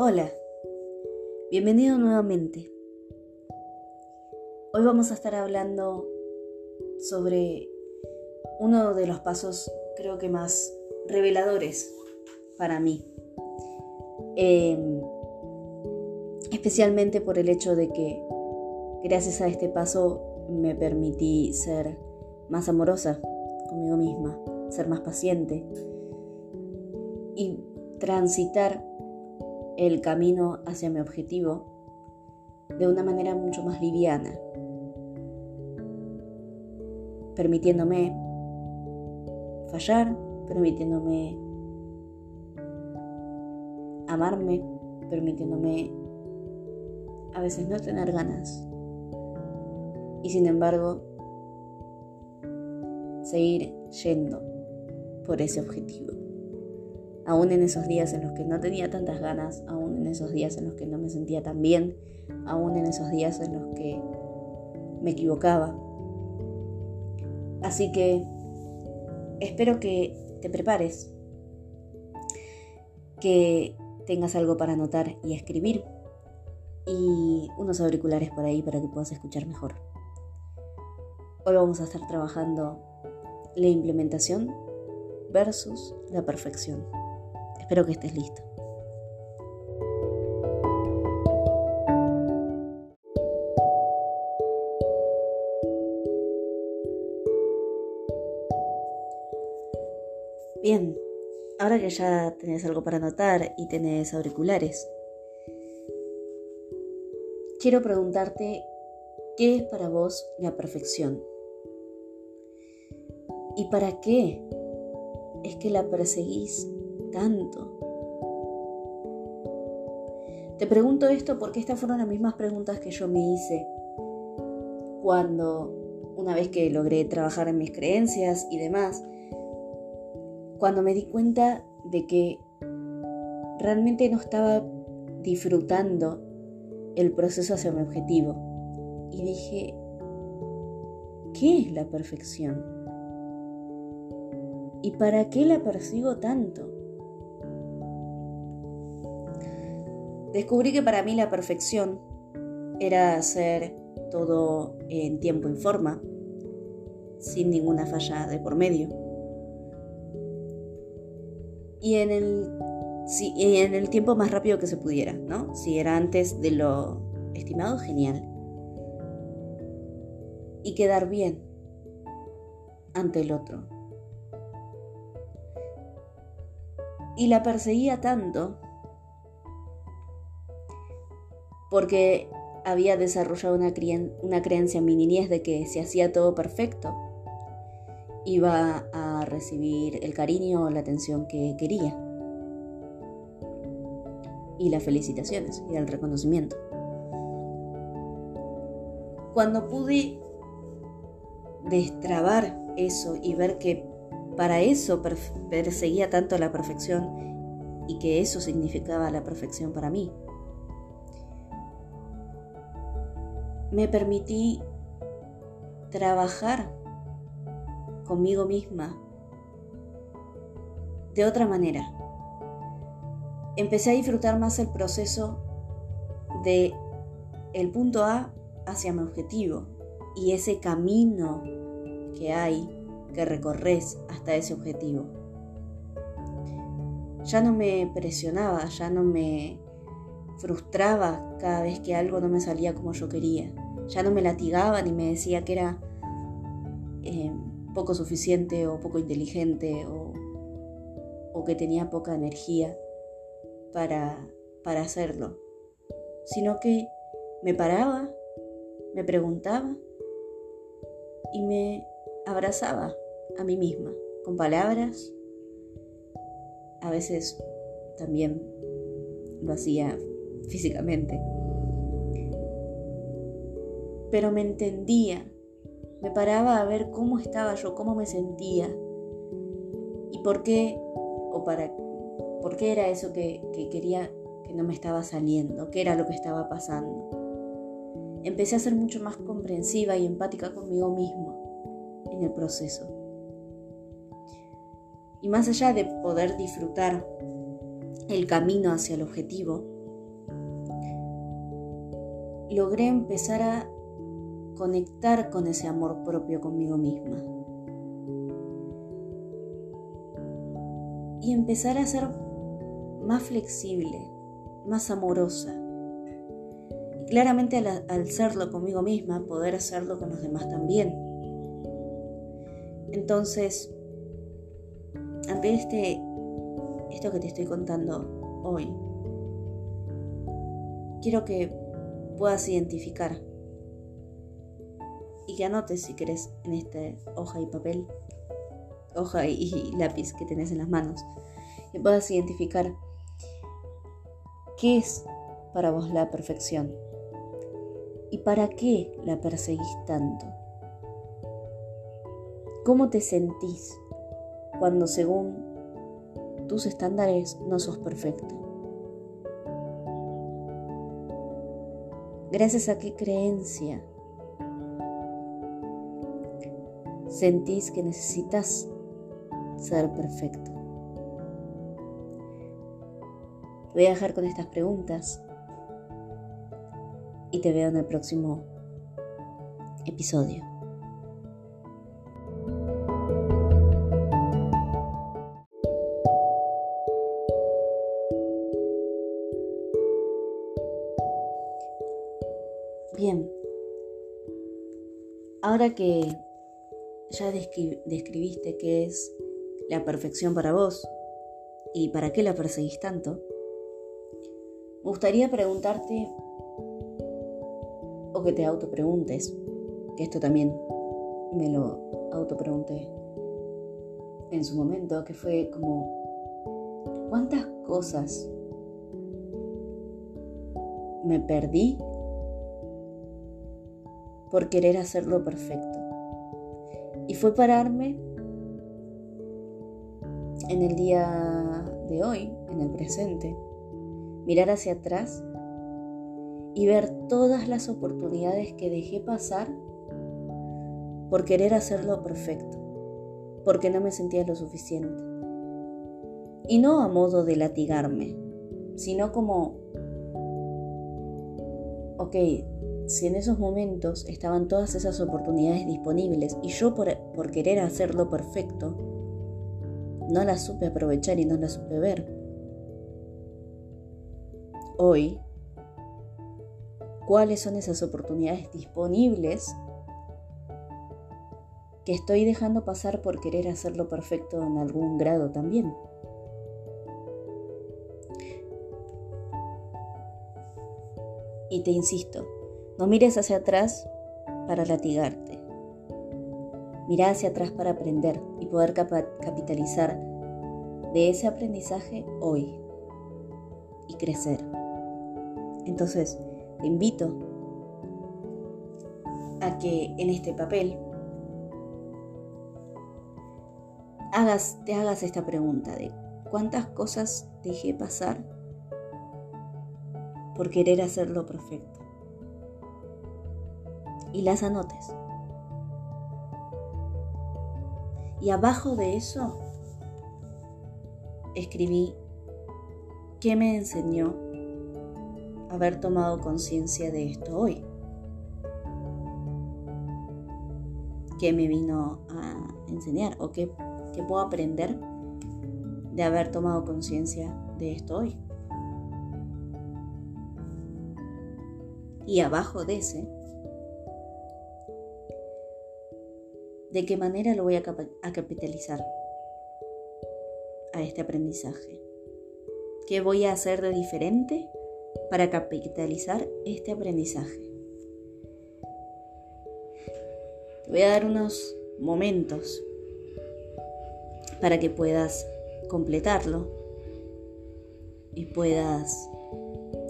Hola, bienvenido nuevamente. Hoy vamos a estar hablando sobre uno de los pasos creo que más reveladores para mí. Em, especialmente por el hecho de que gracias a este paso me permití ser más amorosa conmigo misma, ser más paciente y transitar el camino hacia mi objetivo de una manera mucho más liviana, permitiéndome fallar, permitiéndome amarme, permitiéndome a veces no tener ganas. Y sin embargo seguir yendo por ese objetivo aún en esos días en los que no tenía tantas ganas, aún en esos días en los que no me sentía tan bien, aún en esos días en los que me equivocaba. Así que espero que te prepares, que tengas algo para anotar y escribir y unos auriculares por ahí para que puedas escuchar mejor. Hoy vamos a estar trabajando la implementación versus la perfección. Espero que estés listo. Bien, ahora que ya tenés algo para anotar y tenés auriculares, quiero preguntarte qué es para vos la perfección y para qué es que la perseguís tanto? Te pregunto esto porque estas fueron las mismas preguntas que yo me hice cuando, una vez que logré trabajar en mis creencias y demás, cuando me di cuenta de que realmente no estaba disfrutando el proceso hacia mi objetivo. Y dije, ¿qué es la perfección? ¿Y para qué la persigo tanto? Descubrí que para mí la perfección era hacer todo en tiempo y forma, sin ninguna falla de por medio. Y en el, en el tiempo más rápido que se pudiera, ¿no? Si era antes de lo estimado, genial. Y quedar bien ante el otro. Y la perseguía tanto porque había desarrollado una, creencia en mi niñez de que si hacía todo perfecto, iba a recibir el cariño o la atención que quería. Y las felicitaciones y el reconocimiento. Cuando pude destrabar eso y ver que para eso perseguía tanto la perfección y que eso significaba la perfección para mí, me permití trabajar conmigo misma de otra manera. Empecé a disfrutar más el proceso de el punto A hacia mi objetivo y ese camino que hay que recorres hasta ese objetivo. Ya no me presionaba, ya no me frustraba cada vez que algo no me salía como yo quería. Ya no me latigaba ni me decía que era eh, poco suficiente o poco inteligente o, o, que tenía poca energía para, para hacerlo, sino que me paraba, me preguntaba y me abrazaba a mí misma con palabras. A veces también lo hacía físicamente. Pero me entendía, me paraba a ver cómo estaba yo, cómo me sentía y por qué, o para, por qué era eso que, que quería que no me estaba saliendo, qué era lo que estaba pasando. Empecé a ser mucho más comprensiva y empática conmigo mismo en el proceso. Y más allá de poder disfrutar el camino hacia el objetivo, logré empezar a conectar con ese amor propio conmigo misma. Y empezar a ser más flexible, más amorosa. Y claramente al, al serlo conmigo misma, poder hacerlo con los demás también. Entonces, ante este, esto que te estoy contando hoy, quiero que puedas identificar y que anotes si querés en esta hoja y papel, hoja y, lápiz que tenés en las manos, y puedas identificar qué es para vos la perfección y para qué la perseguís tanto. ¿Cómo te sentís cuando según tus estándares no sos perfecto? Gracias a qué creencia sentís que necesitas ser perfecto. Te voy a dejar con estas preguntas y te veo en el próximo episodio. Que ya describiste qué es la perfección para vos y para qué la perseguís tanto, me gustaría preguntarte o que te autopreguntes, que esto también me lo autopregunté en su momento, que fue como, ¿cuántas cosas me perdí por querer hacerlo perfecto? Y fue pararme en el día de hoy, en el presente, mirar hacia atrás y ver todas las oportunidades que dejé pasar por querer hacerlo perfecto, porque no me sentía lo suficiente. Y no a modo de latigarme, sino como, ok, si en esos momentos estaban todas esas oportunidades disponibles y yo por, por, querer hacerlo perfecto, no las supe aprovechar y no las supe ver. Hoy, ¿cuáles son esas oportunidades disponibles que estoy dejando pasar por querer hacerlo perfecto en algún grado también? Y te insisto, no mires hacia atrás para latigarte. Mira hacia atrás para aprender y poder capitalizar de ese aprendizaje hoy y crecer. Entonces, te invito a que en este papel hagas, te hagas esta pregunta de cuántas cosas dejé pasar por querer hacerlo perfecto y las anotes. Y abajo de eso escribí qué me enseñó haber tomado conciencia de esto hoy. ¿Qué me vino a enseñar o qué, qué puedo aprender de haber tomado conciencia de esto hoy? Y abajo de ese de qué manera lo voy a, capitalizar a este aprendizaje. ¿Qué voy a hacer de diferente para capitalizar este aprendizaje? Te voy a dar unos momentos para que puedas completarlo y puedas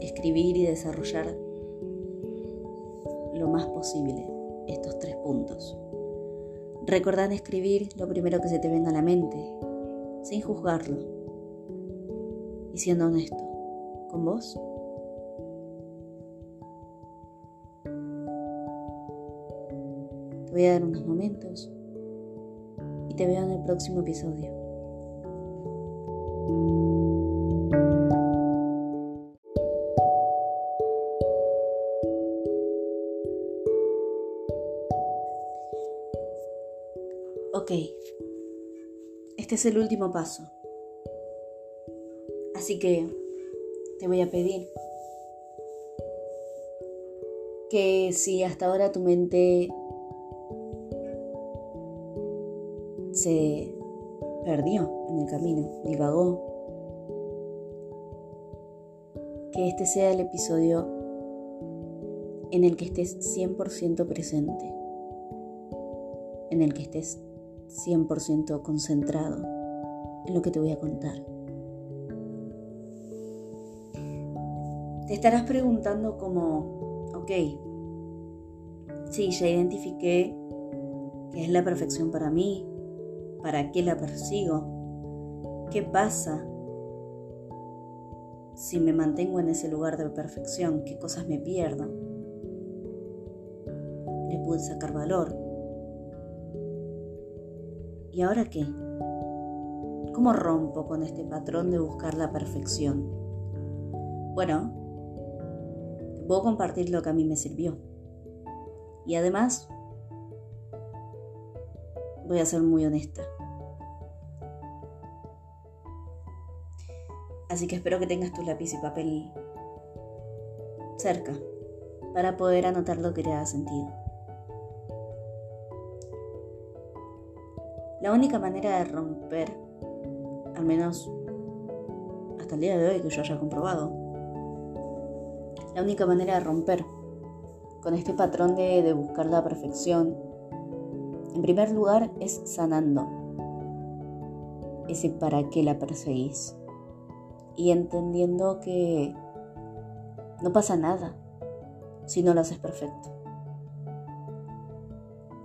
escribir y desarrollar lo más posible estos tres puntos. Recordad escribir lo primero que se te venga a la mente, sin juzgarlo y siendo honesto con vos. Te voy a dar unos momentos y te veo en el próximo episodio. Es el último paso. Así que te voy a pedir que si hasta ahora tu mente se perdió en el camino, divagó, que este sea el episodio en el que estés 100% presente, en el que estés 100% concentrado en lo que te voy a contar. Te estarás preguntando como, ok, sí, ya identifiqué qué es la perfección para mí, para qué la persigo, qué pasa si me mantengo en ese lugar de perfección, qué cosas me pierdo. Le pude sacar valor. ¿Y ahora qué? ¿Cómo rompo con este patrón de buscar la perfección? Bueno, puedo compartir lo que a mí me sirvió. Y además, voy a ser muy honesta. Así que espero que tengas tu lápiz y papel cerca para poder anotar lo que te ha sentido. La única manera de romper, al menos hasta el día de hoy que yo haya comprobado, la única manera de romper con este patrón de, buscar la perfección, en primer lugar, es sanando ese para qué la perseguís y entendiendo que no pasa nada si no lo haces perfecto.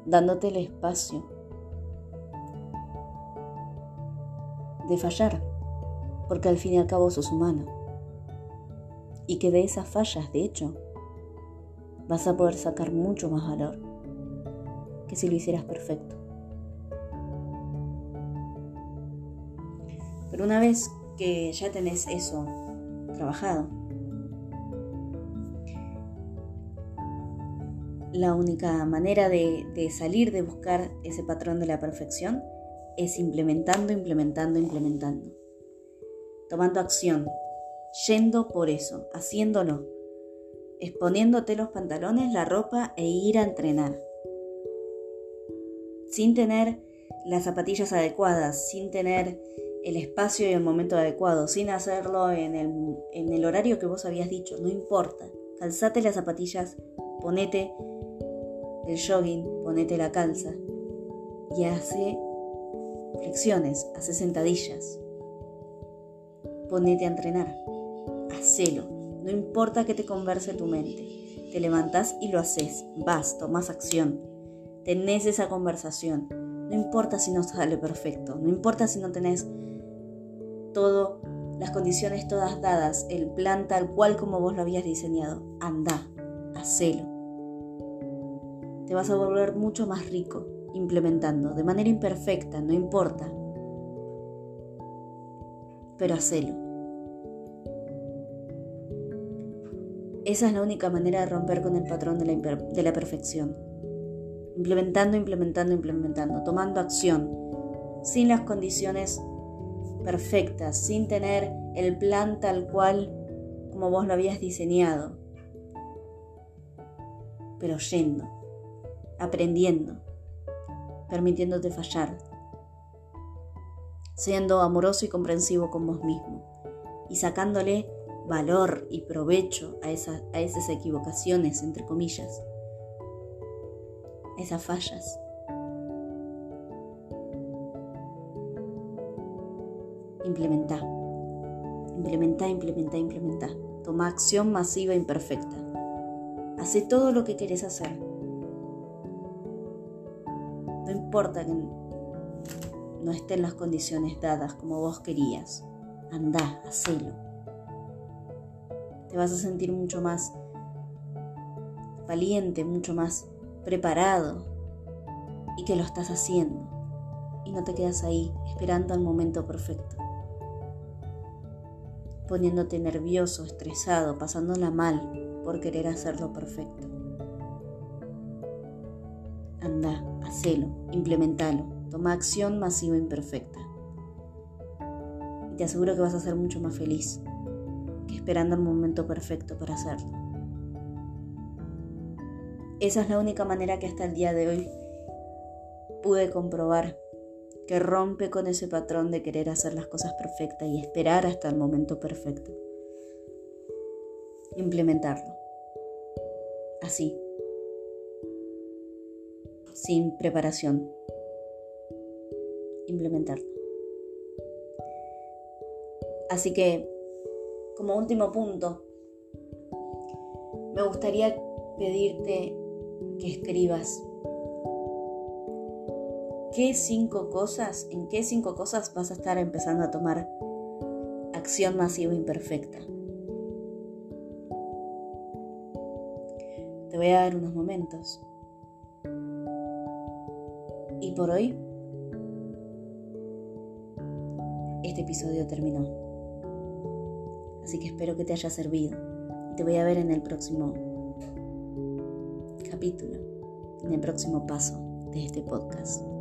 Dándote el espacio de fallar, porque al fin y al cabo sos humano y que de esas fallas, de hecho, vas a poder sacar mucho más valor que si lo hicieras perfecto. Pero una vez que ya tenés eso trabajado, la única manera de, de, salir de buscar ese patrón de la perfección es implementando, implementando, implementando. Tomando acción, yendo por eso, haciéndolo, exponiéndote los pantalones, la ropa e ir a entrenar. Sin tener las zapatillas adecuadas, sin tener el espacio y el momento adecuado, sin hacerlo en el, en el horario que vos habías dicho, no importa. Calzate las zapatillas, ponete el jogging, ponete la calza y hace flexiones, hace sentadillas. Ponete a entrenar hacelo. No importa que te converse tu mente. Te levantás y lo haces. Vas, tomas acción. Tenés esa conversación. No importa si no sale perfecto. No importa si no tenés todo, las condiciones todas dadas, el plan tal cual como vos lo habías diseñado. Anda, hacelo. Te vas a volver mucho más rico implementando, de manera imperfecta, no importa. Pero hacelo. Esa es la única manera de romper con el patrón de la, de la perfección. Implementando, implementando, implementando, tomando acción, sin las condiciones perfectas, sin tener el plan tal cual como vos lo habías diseñado, pero yendo, aprendiendo, permitiéndote fallar, siendo amoroso y comprensivo con vos mismo y sacándole valor y provecho a, a esas equivocaciones, entre comillas, esas fallas. Implementa, implementa, implementa, implementa. Toma acción masiva e imperfecta. Hace todo lo que querés hacer. Importa que no estén las condiciones dadas como vos querías. Anda, hacelo te vas a sentir mucho más valiente, mucho más preparado y que lo estás haciendo y no te quedas ahí esperando al momento perfecto, poniéndote nervioso, estresado, pasándola mal por querer hacerlo perfecto. Hacelo, implementalo. Toma acción masiva imperfecta. Y te aseguro que vas a ser mucho más feliz que esperando el momento perfecto para hacerlo. Esa es la única manera que hasta el día de hoy pude comprobar que rompe con ese patrón de querer hacer las cosas perfectas y esperar hasta el momento perfecto. Implementarlo. Así. Sin preparación. Implementarlo. Así que, como último punto, me gustaría pedirte que escribas qué cinco cosas, en qué cinco cosas vas a estar empezando a tomar acción masiva imperfecta. Te voy a dar unos momentos. Por hoy, este episodio terminó. Así que espero que te haya servido. Te voy a ver en el próximo capítulo, en el próximo paso de este podcast.